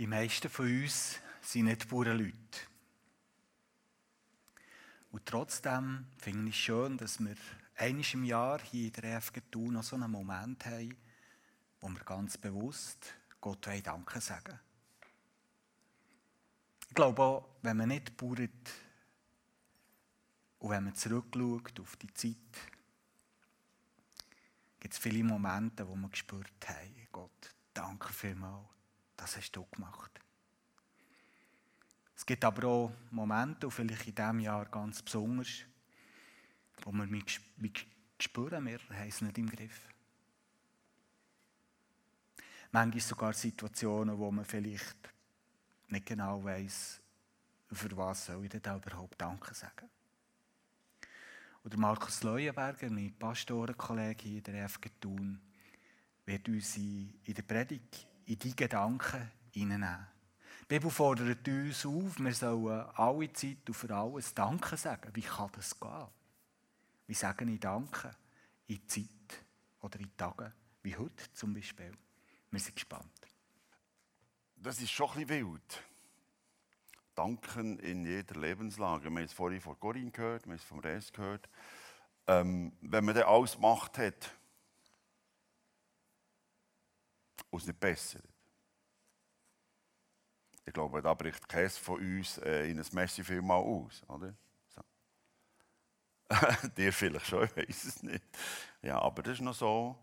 Die meisten von uns sind nicht pure Leute. Und trotzdem finde ich es schön, dass wir einmal im Jahr hier in der EFG Thun noch so einen Moment haben, wo wir ganz bewusst Gott Danke sagen Ich glaube auch, wenn man nicht bauert und wenn man zurückschaut auf die Zeit, gibt es viele Momente, wo man gespürt haben, Gott, danke vielmals, das hast du gemacht. Es gibt aber auch Momente, und vielleicht in diesem Jahr ganz besonders, wo wir mich spüren, wir haben es nicht im Griff. Manchmal sogar Situationen, wo man vielleicht nicht genau weiß, für was soll ich denn überhaupt Danke sagen. Oder Markus Leuenberger, mein Pastorenkollege hier in der FG Thun, wird uns in der Predigt in die Gedanken hineinnehmen. Die Bibel fordert uns auf, wir sollen alle Zeit und für alles Danke sagen. Wie kann das gehen? Wie sagen ich Danke in Zeit oder in Tagen wie heute zum Beispiel? Wir sind gespannt. Das ist schon ein bisschen wild. Danken in jeder Lebenslage. Wir haben es vorhin von Corinne gehört, wir haben es vom Res gehört. Ähm, wenn man das alles gemacht hat, und es nicht besser. Ich glaube, da bricht keines von uns äh, in ein Messi viel mal aus, oder? So. Dir vielleicht schon, ich weiß es nicht. Ja, aber das ist noch so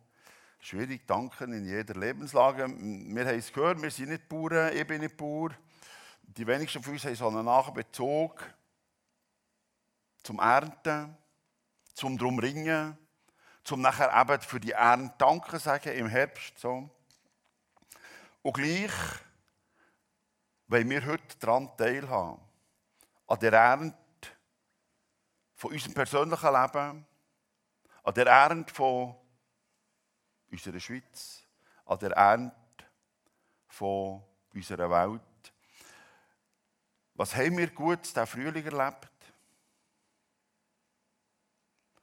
schwierig, danken in jeder Lebenslage. Wir haben es gehört, wir sind nicht Bauern, ich bin nicht Bauer die wenigsten von uns haben so einen Nachbezug zum Ernten, zum drum ringen, zum nachher eben für die Ernte Danke sagen im Herbst. So. Und gleich wollen wir heute daran teilhaben, an der Ernte von unserem persönlichen Leben, an der Ernte von unserer Schweiz, an der Ernte von unserer Welt. Was haben wir gut diesen Frühling erlebt?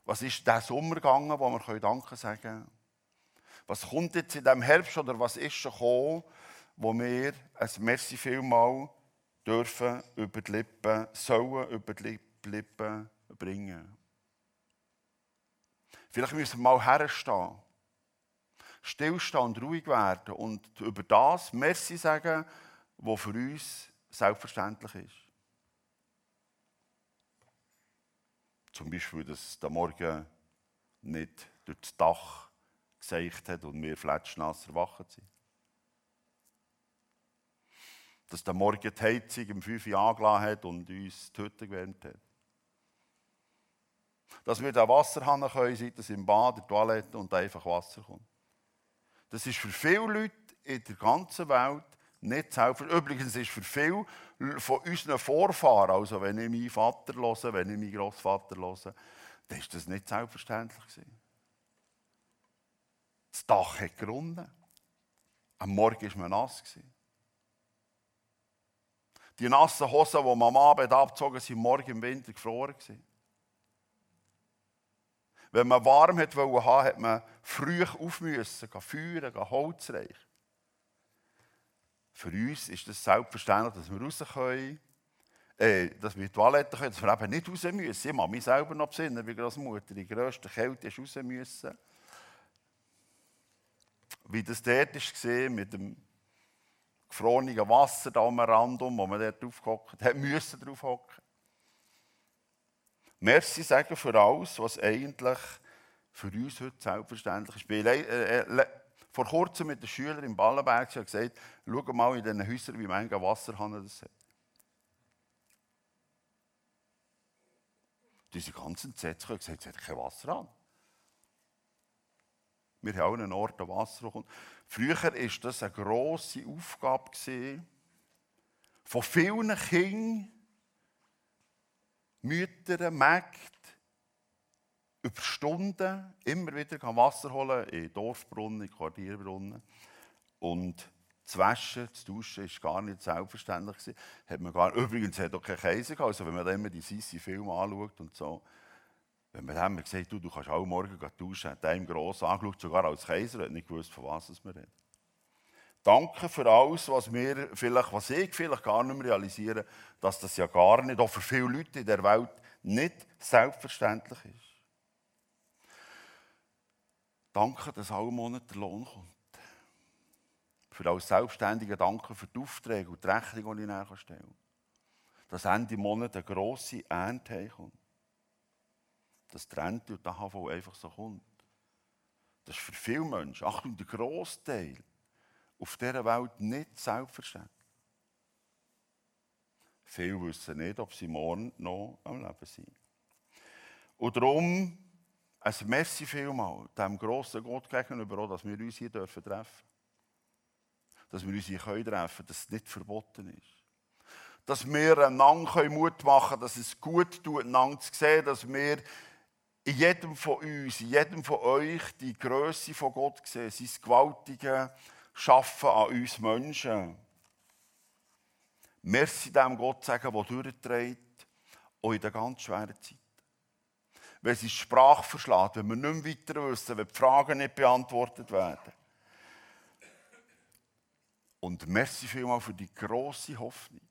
Was ist der Sommer gegangen, wo wir Danke sagen können? Was kommt jetzt in diesem Herbst oder was ist schon gekommen, wo wir ein Merci vielmal dürfen über die Lippen, sollen über die Lippen bringen? Vielleicht müssen wir mal herstehen, stillstehen und ruhig werden und über das Merci sagen, was für uns selbstverständlich ist. Zum Beispiel, dass der Morgen nicht durch das Dach geseicht hat und wir fletschnass erwacht sind. Dass der Morgen die Heizung um 5 Uhr angelassen hat und uns die Hütte gewärmt hat. Dass wir den Wasserhahn können, seit es im Bad, in der Toilette und einfach Wasser kommt. Das ist für viele Leute in der ganzen Welt nicht selbstverständlich. Übrigens ist für viele von unseren Vorfahren, also wenn ich meinen Vater höre, wenn ich meinen Großvater höre, dann ist das nicht selbstverständlich gewesen. Das Dach hat gerunden. Am Morgen war man nass. Die nassen Hosen, die man am Abend abgezogen sind, morgen im Winter gefroren. Wenn man warm wollte, hat man früh auf müssen, feuern, Holz reichen. Für uns ist es selbstverständlich, dass wir raus können, äh, dass wir in die Toilette können, dass wir eben nicht raus müssen. Ich muss mich selber noch besinnen, wie Großmutter die grösste Kälte ist raus müssen. Wie das dort war, mit dem gefrorenen Wasser da am Rand, wo man dort aufgehockt hat, müssen drauf hocken. Merci sagen für alles, was eigentlich für uns heute selbstverständlich ist. Äh, äh, vor kurzem mit den Schülern im Ballenberg gesagt, schau mal in diesen Häusern, wie manche Wasserhahn das hat. Diese ganzen Sätze haben gesagt, es hat kein Wasser an. Wir haben auch einen Ort, wo Wasser kommt. Früher war das eine grosse Aufgabe von vielen Kindern, Müttern, Mägden, über Stunden immer wieder Wasser holen in Dorfbrunnen, in Quartierbrunnen. Und zu waschen, zu duschen, war gar nicht selbstverständlich. Hat man gar, übrigens hat auch kein Käse gehabt. Also wenn man immer die Sissi-Filme anschaut und so, wenn man dann gesagt du, du kannst auch morgen duschen, hat einem gross angeschaut, sogar als Kaiser, hat nicht gewusst, von was wir reden. Danke für alles, was, wir vielleicht, was ich vielleicht gar nicht mehr realisiere, dass das ja gar nicht, auch für viele Leute in der Welt, nicht selbstverständlich ist. Danke, dass alle Monate der Lohn kommt. Für als Selbstständiger danke für die Aufträge und die Rechnung, die ich nachher stelle. Dass Ende Monat eine grosse Ernte kommt. Dass die Rente und der HV einfach so kommt. Das ist für viele Menschen, Achtung, der Großteil auf dieser Welt nicht selbstverständlich. Viele wissen nicht, ob sie morgen noch am Leben sind. Und darum ein Merci vielmal dem grossen Gott gegenüber, dass wir uns hier treffen dürfen. Dass wir uns hier treffen können, dass es nicht verboten ist. Dass wir einander Mut machen können, dass es gut tut, einander zu sehen, dass wir in jedem von uns, in jedem von euch die Größe von Gott sehen, sein gewaltige Schaffen an uns Menschen. Merci dem Gott sagen, der durchträgt, auch in der ganz schweren Zeit. Wenn sie Sprache verschlägt, wenn wir nicht mehr weiter wissen, wenn die Fragen nicht beantwortet werden. Und merci vielmal für die große Hoffnung,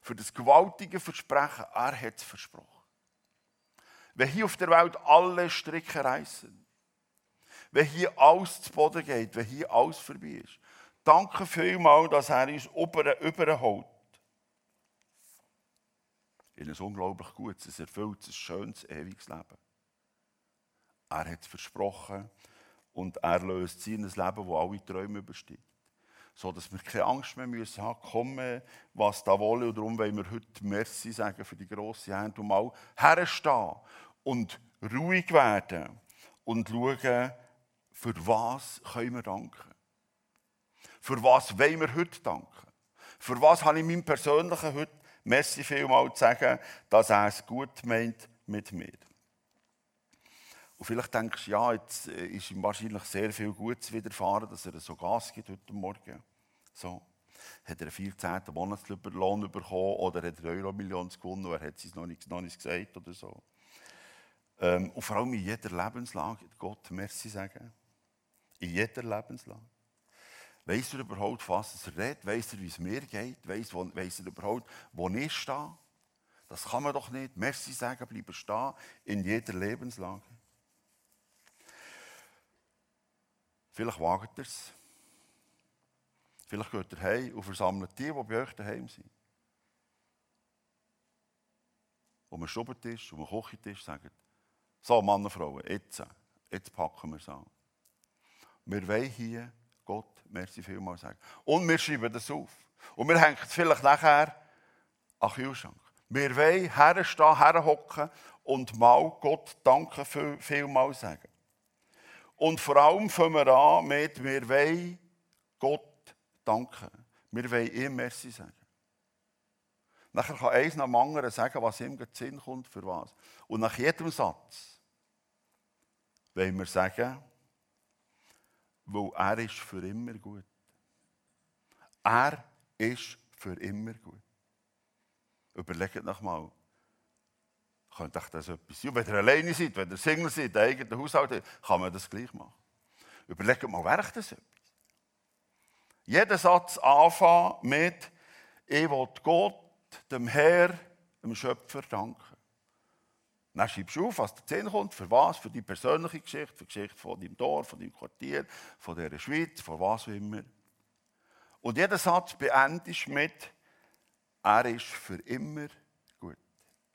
für das gewaltige Versprechen. Er hat es versprochen. Wenn hier auf der Welt alle Stricke reißen, wenn hier alles zu Boden geht, wenn hier alles vorbei ist, danke vielmals, dass er uns überholt. In ein unglaublich gutes, ein erfülltes, schönes, ewiges Leben. Er hat es versprochen und er löst sein Leben, das alle Träume übersteigt. So dass wir keine Angst mehr müssen haben, kommen, was da wolle. Und darum wollen wir heute Merci sagen für die grosse Hand und mal herstehen und ruhig werden und schauen, für was können wir danken? Für was wollen wir heute danken? Für was habe ich meinem Persönlichen heute Messi vielmal zu sagen, dass er es gut meint mit mir? Und vielleicht denkst du, ja, jetzt äh, ist ihm wahrscheinlich sehr viel Gutes widerfahren, dass er so Gas gibt heute Morgen. So. Hat er einen 14. Monatslohn bekommen oder hat er Euro-Million gewonnen oder hat es noch nicht, noch nicht gesagt oder so. Ähm, und vor allem in jeder Lebenslage Gott Merci sagen. In jeder Lebenslage. Weiss er überhaupt, was er redet? Weiss er, wie es mir geht? Weiss, weiss er überhaupt, wo ich stehe? Das kann man doch nicht. Merci sagen, bleiben stehen in jeder Lebenslage. Vielleicht wagt er es. Vielleicht geht er heim und versammelt die, die bei euch daheim sind. Um einen Stubentisch, um einen Küchentisch sagen, so Mann und Frauen, jetzt, jetzt packen wir es an. Wir wollen hier Gott merci vielmal sagen. Und wir schreiben das auf. Und wir hängen es vielleicht nachher an den Kühlschrank. Wir wollen herstehen, herhocken und mal Gott danken viel, vielmal sagen. Und vor allem fangen wir an mit, wir wollen Gott danken. Wir wollen ihm merci sagen. Nachher kann eins nach dem anderen sagen, was ihm den Sinn kommt, für was. Und nach jedem Satz wollen wir sagen, weil er ist für immer gut. Er ist für immer gut. Überlegt noch mal, könnte euch das etwas sein? Wenn ihr alleine seid, wenn ihr Single seid, der eigenen Haushalt kann man das gleich machen. Überlegt mal, wäre das etwas? Jeder Satz anfangen mit, ich will Gott, dem Herr, dem Schöpfer danken. Dann schreibst du auf, was der Sinn kommt, für was, für die persönliche Geschichte, für die Geschichte von deinem Dorf, von deinem Quartier, von dieser Schweiz, von was auch immer. Und jeder Satz beendest mit, er ist für immer gut.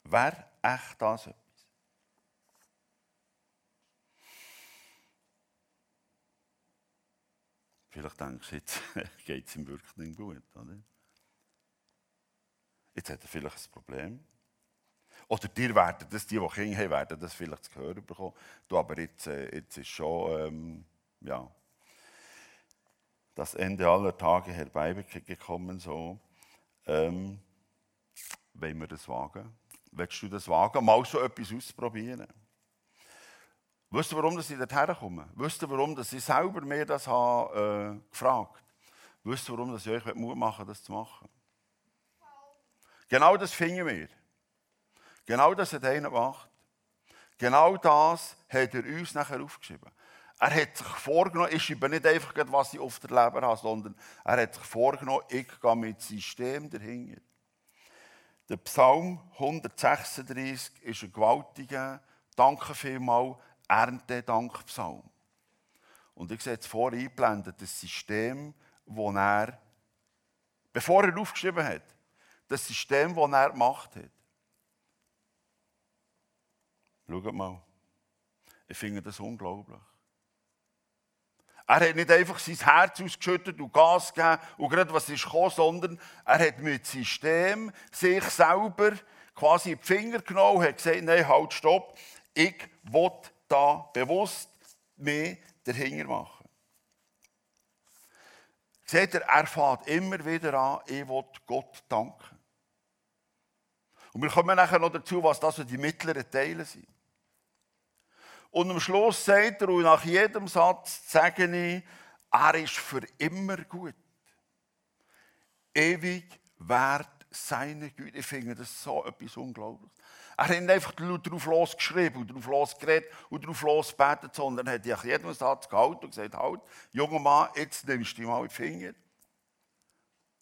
Wer echt das etwas? Vielleicht denkst du, jetzt geht es ihm wirklich nicht gut. Oder? Jetzt hat er vielleicht ein Problem. Oder dir werden das, die, die Kinder haben, werden das vielleicht zu hören bekommen. Du, aber jetzt, äh, jetzt ist schon, ähm, ja, das Ende aller Tage herbeigekommen, so. Ähm, wollen wir das wagen? Willst du das wagen, mal so etwas auszuprobieren? Wisst ihr, warum dass ich dorthin komme? Wisst ihr, warum dass ich selber mir das habe, äh, gefragt Wisst ihr, warum dass ich euch Mut machen das zu machen? Genau das finden wir. Genau das hat einer gemacht. Genau das hat er uns nachher aufgeschrieben. Er hat sich vorgenommen, ich schreibe nicht einfach, was ich auf der Leber habe, sondern er hat sich vorgenommen, ich gehe mit System dahinter. Der Psalm 136 ist ein gewaltiger, danke vielmal, Erntedankpsalm. Und ich sehe jetzt vor eingeblendet, das System, das er, bevor er aufgeschrieben hat, das System, das er gemacht hat. Schaut mal. Ich finde das unglaublich. Er hat nicht einfach sein Herz ausgeschüttet und Gas gegeben und gerade was ist gekommen, sondern er hat mit System sich selber quasi die Finger genommen und hat gesagt, nein, halt, stopp, ich will da bewusst mehr dahinter machen. Seht ihr, er fährt immer wieder an, ich will Gott danken. Und wir kommen nachher noch dazu, was das so die mittleren Teile sind. Und am Schluss sagt er, und nach jedem Satz sage ich, er ist für immer gut. Ewig wert seine Güte. Ich finde das so etwas Unglaubliches. Er hat nicht einfach darauf losgeschrieben darauf losgeredet und darauf losgebetet, sondern er hat nach jedem Satz gehalten und gesagt, halt, junger Mann, jetzt nimmst du dich mal die Finger.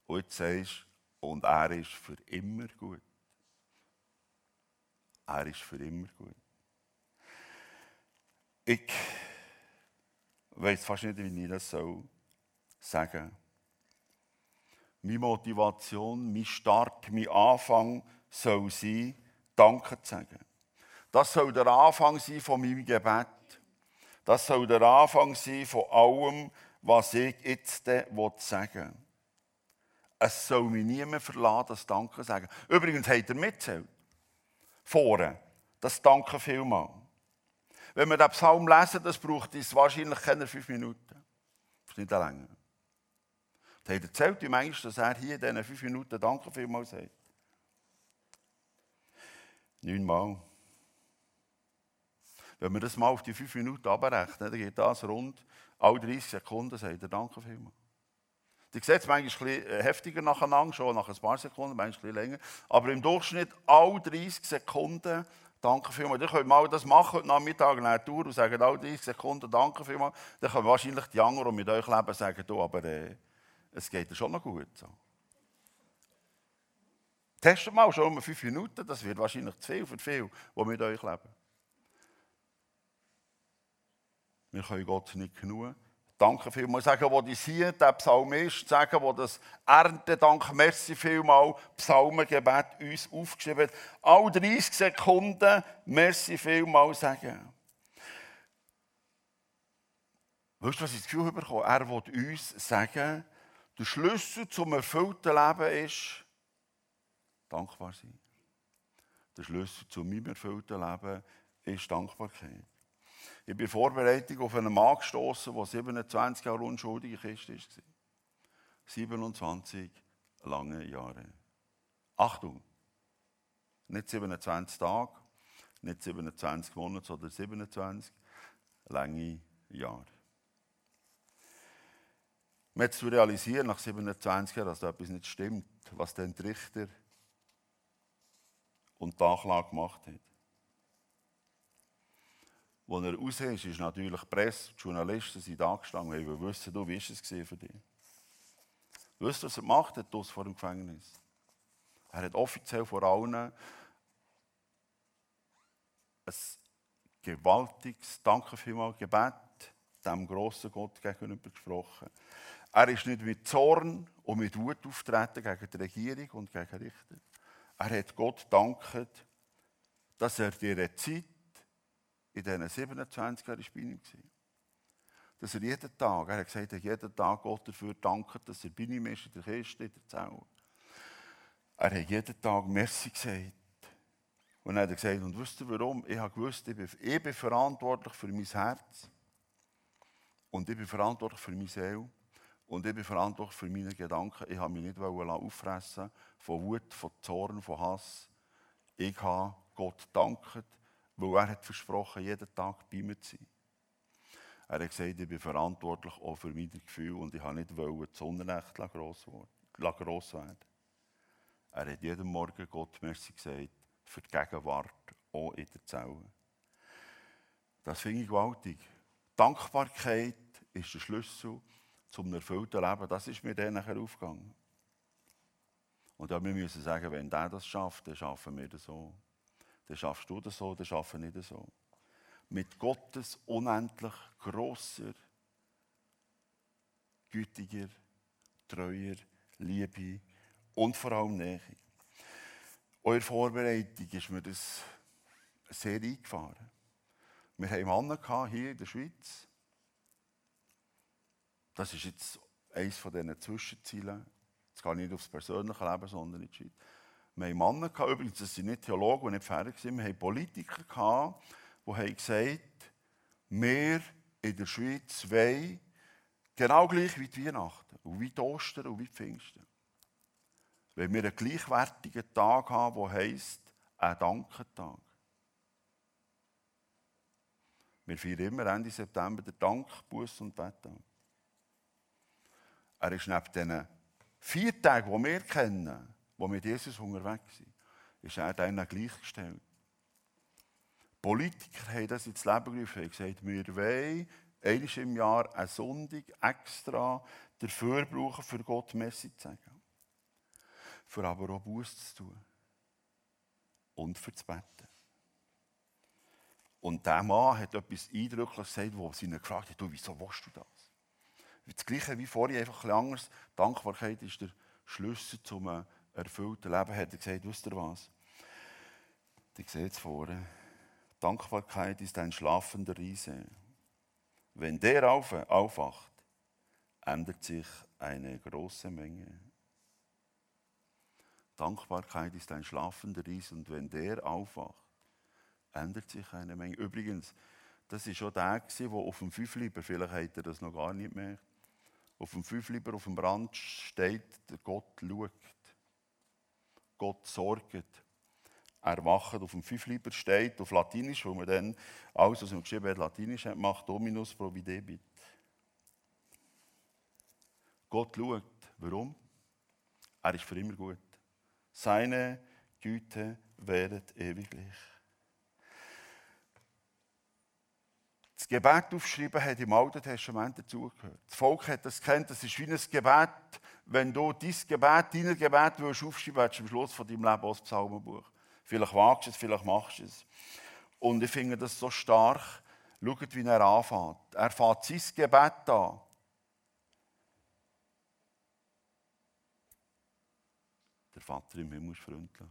Und jetzt sagst du, und er ist für immer gut. Er ist für immer gut. Ich weiß fast nicht, wie ich das soll sagen Meine Motivation, mein Start, mein Anfang soll sein, Danke zu sagen. Das soll der Anfang sein von meinem Gebet. Das soll der Anfang sein von allem, was ich jetzt sagen will. Es soll mich niemand verlassen, das Danke sagen. Übrigens hat er mitzählt. Vorne. Das Danke vielmal. Wenn wir den Psalm lesen, das braucht es wahrscheinlich keine fünf Minuten. Das ist nicht länger. Er hat erzählt ihm eigentlich, dass er hier in diesen fünf Minuten Danke vielmals sagt. Neunmal. Wenn wir das mal auf die fünf Minuten abrechnen, dann geht das rund alle 30 Sekunden, sagt er Danke vielmals. Die seht es manchmal ein bisschen heftiger nacheinander, schon nach ein paar Sekunden, manchmal ein länger. Aber im Durchschnitt alle 30 Sekunden Danke vielmals. Ihr könnt mal das machen heute Nachmittag eine Tour und sagen alle 30 Sekunden Danke vielmals. Dann können wahrscheinlich die anderen, die mit euch leben, sagen, du, aber äh, es geht dir schon noch gut. So. Testet mal schon um fünf Minuten, das wird wahrscheinlich zu viel für viele, die mit euch leben. Wir können Gott nicht genug Danke vielmals. Sagen, wo die hier, der Psalmist, sagen, wo das Erntedank, merci vielmal, Psalmengebet uns aufgeschrieben hat. All 30 Sekunden, merci vielmal sagen. Weißt du, was ich das Gefühl bekomme? Er will uns sagen, der Schlüssel zum erfüllten Leben ist dankbar sein. Der Schlüssel zu meinem erfüllten Leben ist Dankbarkeit. Ich bin Vorbereitung auf einen Mann gestoßen, der 27 Jahre unschuldige Christ war. 27 lange Jahre. Achtung! Nicht 27 Tage, nicht 27 Monate, sondern 27 lange Jahre. Man zu realisieren, nach 27 Jahren, dass da etwas nicht stimmt, was der Richter und die Anklage gemacht hat. Als er raus ist, ist natürlich die Presse, die Journalisten sind da gestanden und wollen wissen, du, wie war es für dich? Wisst ihr, was er gemacht hat vor dem Gefängnis? Er hat offiziell vor allen ein gewaltiges Danke vielmals Gebet dem grossen Gott gegenüber gesprochen. Er ist nicht mit Zorn und mit Wut auftreten gegen die Regierung und gegen Richter. Er hat Gott dankt, dass er diese Zeit in diesen 27 Jahren bei ihm war. Dass er jeden Tag, er hat gesagt, er jeden Tag Gott dafür dankt, dass er bei ihm ist, in der Kiste, in der Zelle. Er hat jeden Tag Merci gesagt. Und er hat gesagt, und wisst ihr warum? Ich habe gewusst, ich bin, ich bin verantwortlich für mein Herz. Und ich bin verantwortlich für meine Seele. Und ich bin verantwortlich für meine Gedanken. Ich habe mich nicht auffressen von Wut, von Zorn, von Hass. Ich habe Gott dankt weil er hat versprochen, jeden Tag bei mir zu sein. Er hat gesagt, ich bin verantwortlich auch für meine Gefühle und ich habe nicht wollen, das Unrecht gross werden. Er hat jeden Morgen Gott merci gesagt für die Gegenwart, auch in der Zelle. Das finde ich gewaltig. Dankbarkeit ist der Schlüssel zum erfüllten Leben. Das ist mir dann nachher aufgegangen. Und ja, wir müssen sagen, wenn der das schafft, dann schaffen wir das so. Dann schaffst du das so, dann schaffen wir das so. Mit Gottes unendlich grosser, gütiger, treuer Liebe und vor allem Nähe. Eure Vorbereitung ist mir das sehr eingefahren. Wir haben Männer hier in der Schweiz. Das ist jetzt eines von diesen Zwischenzielen. Jetzt gehe ich nicht aufs persönliche Leben, sondern in die Schweiz. Wir haben Männer gehabt, übrigens, das sind nicht Theologen, die nicht sind. Wir haben Politiker gehabt, die haben gesagt, wir in der Schweiz wollen genau gleich wie die Weihnachten und wie die Ostern und wie die Pfingsten. Wenn wir einen gleichwertigen Tag haben, der heisst, ein Dankentag. Wir feiern immer Ende September den Dank, Buß und Betttag. Er ist neben diesen vier Tagen, die wir kennen, die mit Jesus unterwegs sind, ist er denen gleichgestellt. Politiker haben das ins Leben gerufen und gesagt, wir wollen einmal im Jahr einen Sonntag extra dafür brauchen, für Gott Messi zu sagen. Für aber auch Buß zu tun. Und für zu beten. Und der Mann hat etwas Eindrückliches gesagt, wo sie ihn gefragt hat, du, wieso willst du das? Das Gleiche wie vorhin, einfach ein anders. Dankbarkeit ist der Schlüssel zum erfüllten Leben, hat er gesagt, wisst ihr was? Ich sehe es vorne. Dankbarkeit ist ein schlafender Riese. Wenn der aufwacht, ändert sich eine große Menge. Dankbarkeit ist ein schlafender Riese und wenn der aufwacht, ändert sich eine Menge. Übrigens, das war schon der, der auf dem Fünfliber, vielleicht hat er das noch gar nicht mehr, auf dem Fünfliber, auf dem Brand steht, der Gott schaut. Gott sorgt. Er wacht auf dem Fünfliber steht, auf Latinisch, wo man dann alles, was man geschrieben hat, Latinisch hat, macht Dominus providebit. Gott schaut. Warum? Er ist für immer gut. Seine Güte währet ewiglich. Das Gebet aufschreiben hat im Alten Testament dazugehört. Das Volk hat das kennt, das ist wie ein Gebet. Wenn du dein Gebet, dein Gebet willst aufschreiben willst, am Schluss von deinem Leben auch das Psalmenbuch. Vielleicht wagst du es, vielleicht machst du es. Und ich finde das so stark. Schaut, wie er anfängt. Er fängt sein Gebet an. Der Vater im Himmel ist freundlich.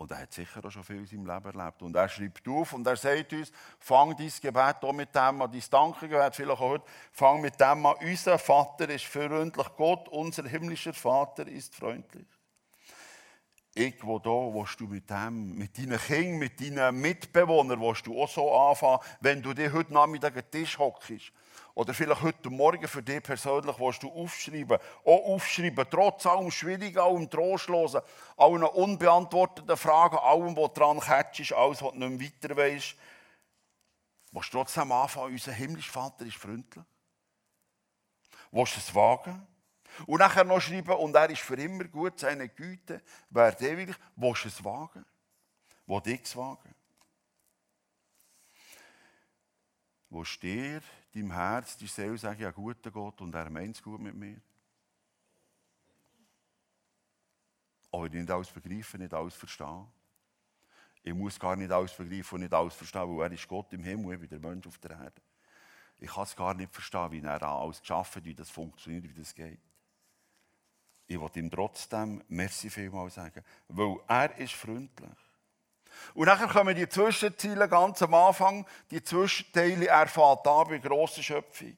Und er hat sicher auch schon viel in seinem Leben erlebt. Und er schreibt auf und er sagt uns, fang dein Gebet auch mit dem an, dein Dankegebet, vielleicht auch heute, fang mit dem an, unser Vater ist freundlich, Gott, unser himmlischer Vater ist freundlich. Ich, wo da, willst du mit dem, mit deinen Kindern, mit deinen Mitbewohnern, willst du auch so anfangen, wenn du dir heute Nachmittag an den Tisch hockst oder vielleicht heute Morgen für dich persönlich willst du aufschreiben, auch aufschreiben, trotz allem Schwierigen, allem Trostlosen, allen unbeantworteten Fragen, allem, was dran catchst, alles, was du nicht weiter weißt, willst du trotzdem anfangen, unser himmlischer Vater ist freundlich? Willst du es wagen? Und nachher noch schreiben, und er ist für immer gut, seine Güte währt ewig. Willst du es wagen? Willst du es wagen? Willst du dir deinem Herz, deiner Seele sagen, ja, guter Gott und er meint es gut mit mir. Aber ich nicht alles begreifen, nicht alles verstehen. Ich muss gar nicht alles begreifen und nicht alles verstehen, weil er ist Gott im Himmel, ich bin der Mensch auf der Erde. Ich kann es gar nicht verstehen, wie er alles geschaffen hat, wie das funktioniert, wie das geht. Ich will ihm trotzdem Merci vielmal sagen, weil er ist freundlich. Und dann kommen die Zwischenziele ganz am Anfang, die Zwischenteile, er fährt an bei grosser Schöpfung.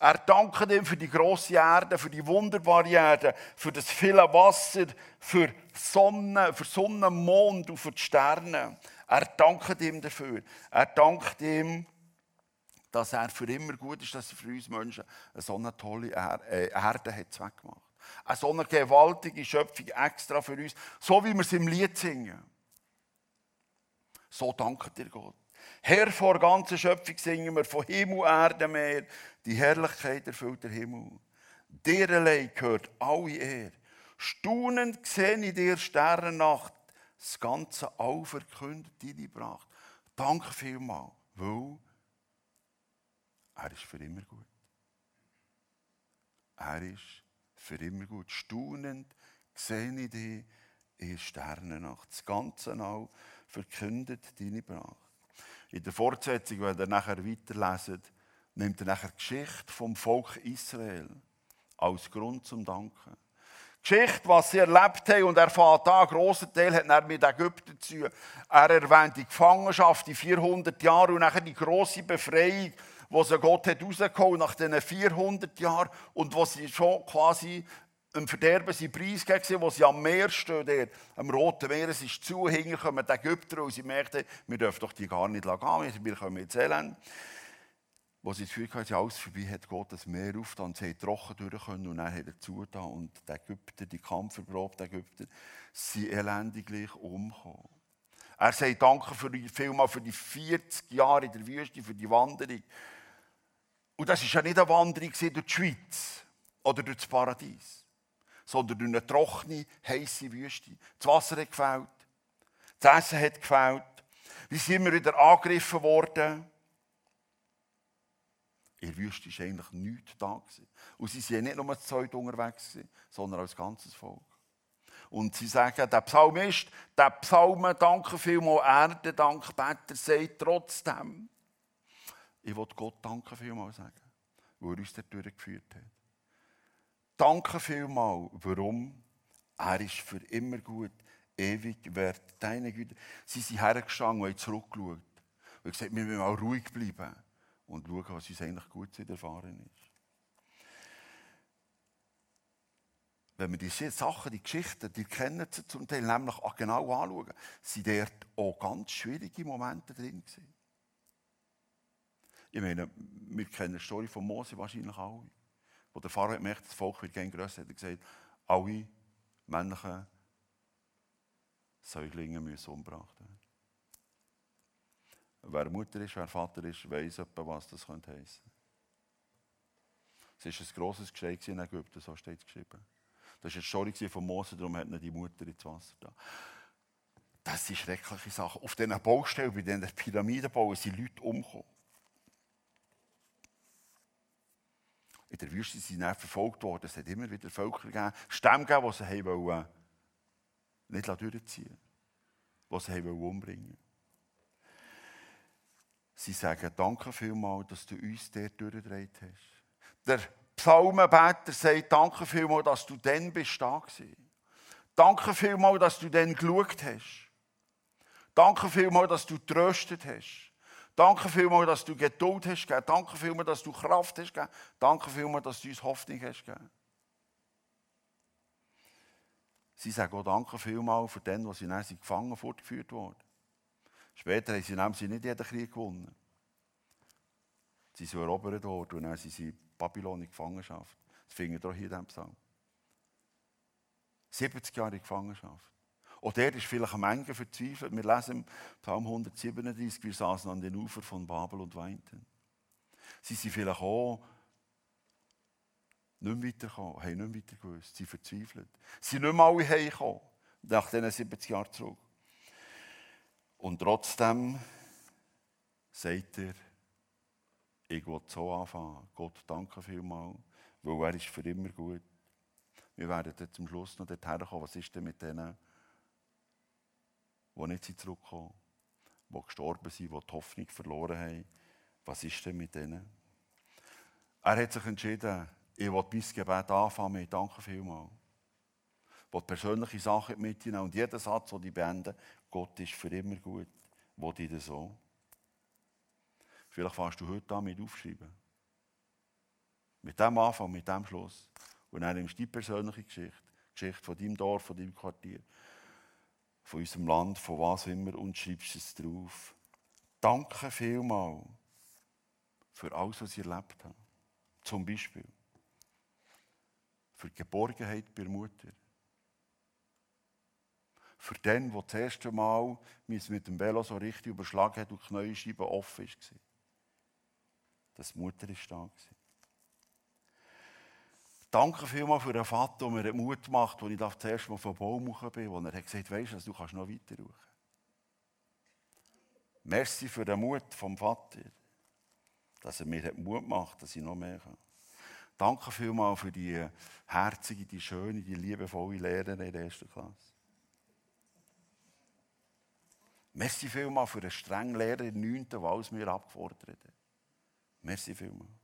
Er dankt ihm für die grosse Erde, für die wunderbare Erde, für das viele Wasser, für Sonne, für Sonne, Mond und für die Sterne. Er dankt ihm dafür. Er dankt ihm, dass er für immer gut ist, dass er für uns Menschen eine so tolle äh, Erde hat zweckgemacht. Eine so eine gewaltige Schöpfung extra für uns, so wie wir es im Lied singen. So danken dir Gott. Herr, vor ganzer Schöpfung singen wir von Himmel, Erde, Meer. Die Herrlichkeit erfüllt der Himmel. Dir allein gehört alle Ehre. Staunend sehe ich dir Sternennacht. Das ganze All verkündet deine Pracht. Danke vielmals, weil er ist für immer gut. Er ist für immer gut. Staunend sehe ich dich in Sternennacht. Das ganze All verkündet deine Pracht. In der Fortsetzung, wenn ihr nachher weiterleset, nimmt er nachher die Geschichte vom Volk Israel als Grund zum Danken. Geschichte, was sie erlebt haben, und er an, einen grossen Teil hat er mit Ägypten zu. Er erwähnt die Gefangenschaft, die 400 Jahre und nachher die grosse Befreiung, wo sie Gott hat rausgeholt nach diesen 400 Jahren und wo sie schon quasi im Verderben sind Preis gegeben, wo sie am Meer stehen, der, am Roten Meer, es ist zu, hinten kommen die Ägypter und sie merken, wir dürfen doch die gar nicht gehen, wir kommen ins Elend. Wo sie das Gefühl hatten, alles vorbei, hat Gott das Meer aufgetan sie trocken durch können und dann hat er zugetan und die Ägypter, die kampferprobten Ägypter, sind elendiglich umgekommen. Er sagt Danke für vielmal für die 40 Jahre in der Wüste, für die Wanderung. Und das war ja nicht eine Wanderung durch die Schweiz oder durch das Paradies, sondern durch eine trockene, heiße Wüste. Das Wasser hat gefällt, das Essen hat gefällt, wir sind immer wieder angegriffen worden. In Wüste war eigentlich nichts da. Und sie waren nicht nur zu zweit unterwegs, sondern als ganzes Volk. Und sie sagen, der Psalmist, der Psalm, danke vielmals, Erde, danke, Better, sagt trotzdem, ich will Gott danke vielmals sagen, wo er uns dort geführt hat. Danke vielmals, warum? Er ist für immer gut, ewig wert, deine Güte. Sie sind hergestanden und haben zurückgeschaut. Und gesagt, wir müssen auch ruhig bleiben und schauen, was uns eigentlich gut widerfahren ist. Wenn wir diese Sachen, die Geschichten, die kennen sie zum Teil nämlich genau anschauen, sind dort auch ganz schwierige Momente drin gewesen. Ich meine, wir kennen die Story von Mose wahrscheinlich alle. Wo der Pharao merkt, das Volk wird gerne grösser, hat er gesagt, alle männlichen Säuglinge müssen umgebracht werden. Wer Mutter ist, wer Vater ist, weiß etwa, was das könnte. Es war ein grosses Geschrei in Ägypten, so steht es geschrieben. Das war eine Story von Mose, darum hat die Mutter ins Wasser da. Das sind schreckliche Sachen. Auf diesen Baustellen, bei diesen Pyramidenbauen, sind Leute umgekommen. In der Wüste sind sie dann verfolgt worden. Es hat immer wieder Völker gegeben, Stämme gegeben, die sie wollen, nicht durchziehen wollten, die sie umbringen wollten. Sie sagen, danke vielmals, dass du uns dort durchgedreht hast. Der Psalmenbeter sagt, danke vielmals, dass du dann bist da gewesen. Danke vielmals, dass du dann geschaut hast. Danke vielmals, dass du tröstet hast. Danke vielmals, dass du Geduld hast gegeben. Danke vielmals, dass du Kraft hast gegeben. Danke vielmals, dass du uns Hoffnung hast gegeben. Sie sagen auch Danke vielmals für den, was sie dann gefangen fortgeführt wurden. Später haben sie nämlich nicht jeden Krieg gewonnen. Sie sind erobert worden und dann sind sie in Babylon in Gefangenschaft. Das finden wir hier in diesem Psalm. 70 Jahre in Gefangenschaft. Und der ist vielleicht am Ende verzweifelt. Wir lesen im Psalm 137, wir saßen an den Ufer von Babel und weinten. Sie sind vielleicht auch nicht mehr weitergekommen, haben nicht mehr weiter gewusst. Sie verzweifelt. Sie sind nicht mehr alle heimgekommen, nach diesen 70 Jahren zurück. Und trotzdem sagt er, ich will so anfangen. Gott, danke vielmals, weil er ist für immer gut. Wir werden dann zum Schluss noch dorthin kommen, was ist denn mit denen, die nicht zurückkommen, die gestorben sind, die die Hoffnung verloren haben. Was ist denn mit denen? Er hat sich entschieden, ich will mein Gebet anfangen mit Danke vielmals wo persönliche Sachen mitnehmen und jeder Satz, den die beenden, Gott ist für immer gut, wo die das so. Vielleicht fängst du heute an mit aufschreiben. Mit dem Anfang, mit dem Schluss. Und dann nimmst du die persönliche Geschichte, die Geschichte von deinem Dorf, von deinem Quartier, von unserem Land, von was immer und schreibst es drauf. Danke vielmal für alles, was ich erlebt habe. Zum Beispiel für die Geborgenheit bei der Mutter für den, der das erste Mal mit dem Velo so richtig überschlagen hat und die Knäuelscheibe offen war. Das Mutter war da. Danke vielmals für den Vater, der mir Mut macht, als ich das erste Mal vom Baum bin, wo er gesagt hat, weißt du, du kannst noch weiter rufen. Merci für den Mut vom Vater, dass er mir Mut macht, dass ich noch mehr kann. Danke vielmals für die herzige, die schöne, die liebevolle Lehrerin in der ersten Klasse. Merci vielmals für einen strengen Lehrer in der 9., der alles mir abgefordert hat. Merci vielmals.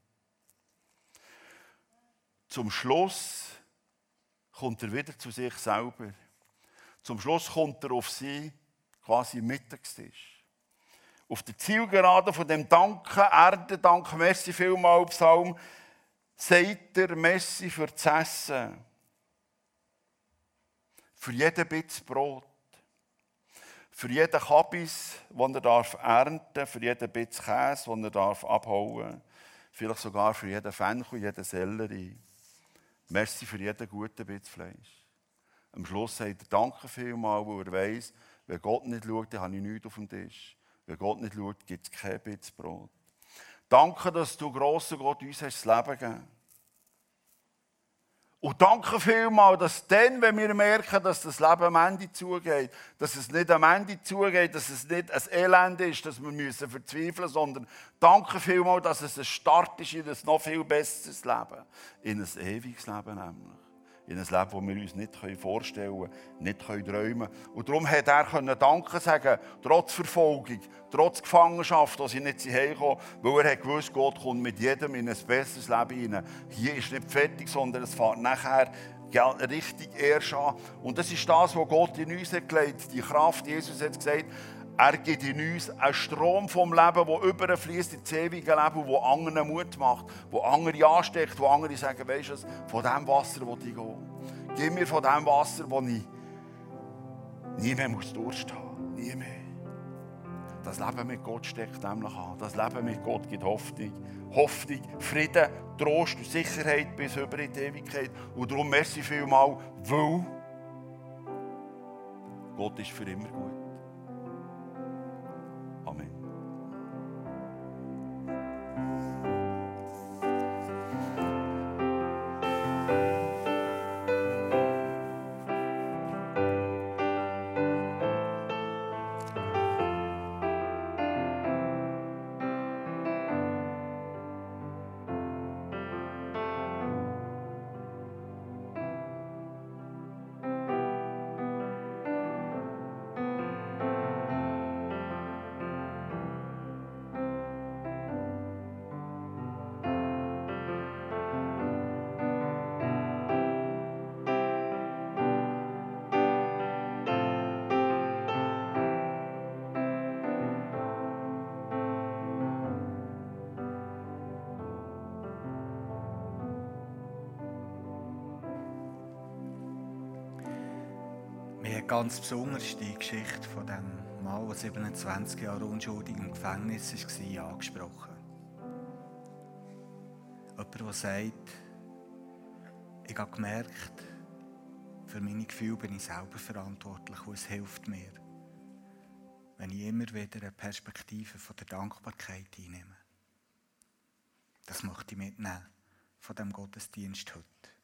Zum Schluss kommt er wieder zu sich selber. Zum Schluss kommt er auf sie quasi Mittagstisch. Auf der Zielgerade von dem Danken, Erde, Dank, Merci vielmal, Psalm, sagt er Merci für das Essen. Für jeden Bitz Brot. Für jeden Kabis, den er darf ernten für jeden Bitz Käse, den er darf abhauen Vielleicht sogar für jeden Fenchel, jeden Sellerie. Merci für jeden guten Bitz Fleisch. Am Schluss sagt er Danke vielmal, weil er weiss, wenn Gott nicht schaut, dann habe ich nichts auf dem Tisch. Wenn Gott nicht schaut, gibt es kein Bitz Brot. Danke, dass du, grosser Gott, uns hast das Leben gegeben und danke vielmals, dass dann, wenn wir merken, dass das Leben am Ende zugeht, dass es nicht am Ende zugeht, dass es nicht ein Elend ist, dass wir müssen verzweifeln sondern danke vielmals, dass es ein Start ist in ein noch viel besseres Leben. In ein ewiges Leben nämlich in ein Leben, das wir uns nicht vorstellen können, nicht träumen können. Und darum hat er Danke sagen trotz Verfolgung, trotz Gefangenschaft, dass sie nicht heimkommen, weil er hat gewusst, Gott kommt mit jedem in ein besseres Leben hinein. Hier ist nicht fertig, sondern es fährt nachher richtig erst an. Und das ist das, was Gott in uns hat gelegt, die Kraft. Jesus hat gesagt, er gibt in uns einen Strom vom Leben, der überfließt ins ewige Leben, wo anderen Mut macht, wo andere ansteckt, wo andere sagen, weißt du, von dem Wasser will ich gehen. Gib mir von dem Wasser, wo ich nie mehr muss Durst haben Nie mehr. Das Leben mit Gott steckt nämlich an. Das Leben mit Gott gibt Hoffnung. Hoffnung, Frieden, Trost und Sicherheit bis über in die Ewigkeit. Und darum merci vielmal, weil Gott ist für immer gut. Ganz besonders die Geschichte von dem Mann, der 27 Jahre unschuldig im Gefängnis war, angesprochen. Jemand, der sagt, ich habe gemerkt, für meine Gefühle bin ich selber verantwortlich und es hilft mir, wenn ich immer wieder eine Perspektive von der Dankbarkeit einnehme. Das möchte ich mitnehmen von dem Gottesdienst heute.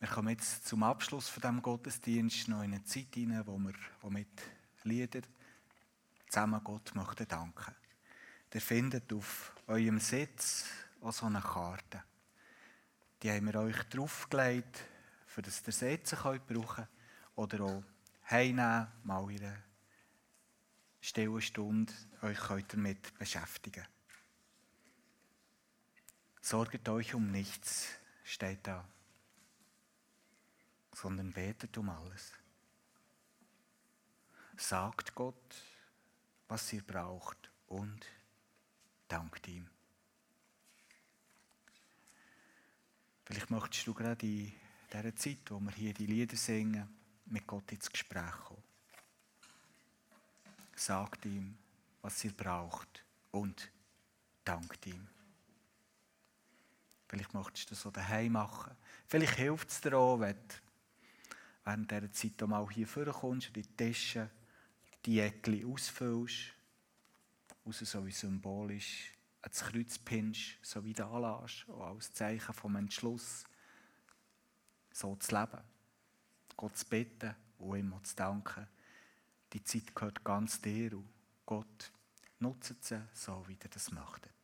Wir kommen jetzt zum Abschluss von dem Gottesdienst noch in eine Zeit hinein, wo wir wo mit Liedern zusammen Gott möchten danken. Ihr findet auf eurem Sitz auch so eine Karte. Die haben wir euch draufgelegt, für das ihr jetzt könnt brauchen oder auch heimnehmen, mal in einer stillen Stunde euch könnt damit beschäftigen. Sorgt euch um nichts, steht da sondern betet um alles. Sagt Gott, was ihr braucht und dankt ihm. Vielleicht möchtest du gerade in dieser Zeit, wo wir hier die Lieder singen, mit Gott ins Gespräch kommen. Sagt ihm, was ihr braucht und dankt ihm. Vielleicht möchtest du das so daheim machen. Vielleicht hilft es dir auch, wenn während dieser Zeit auch mal hier vorkommst und die Tasche, die Eckchen ausfüllst, raus so wie symbolisch ans Kreuz pinnst, so wie da lässt, als Zeichen vom Entschluss, so zu leben. Gott zu bitten und ihm zu danken. Die Zeit gehört ganz dir und Gott, nutzt sie so, wie ihr das möchtet.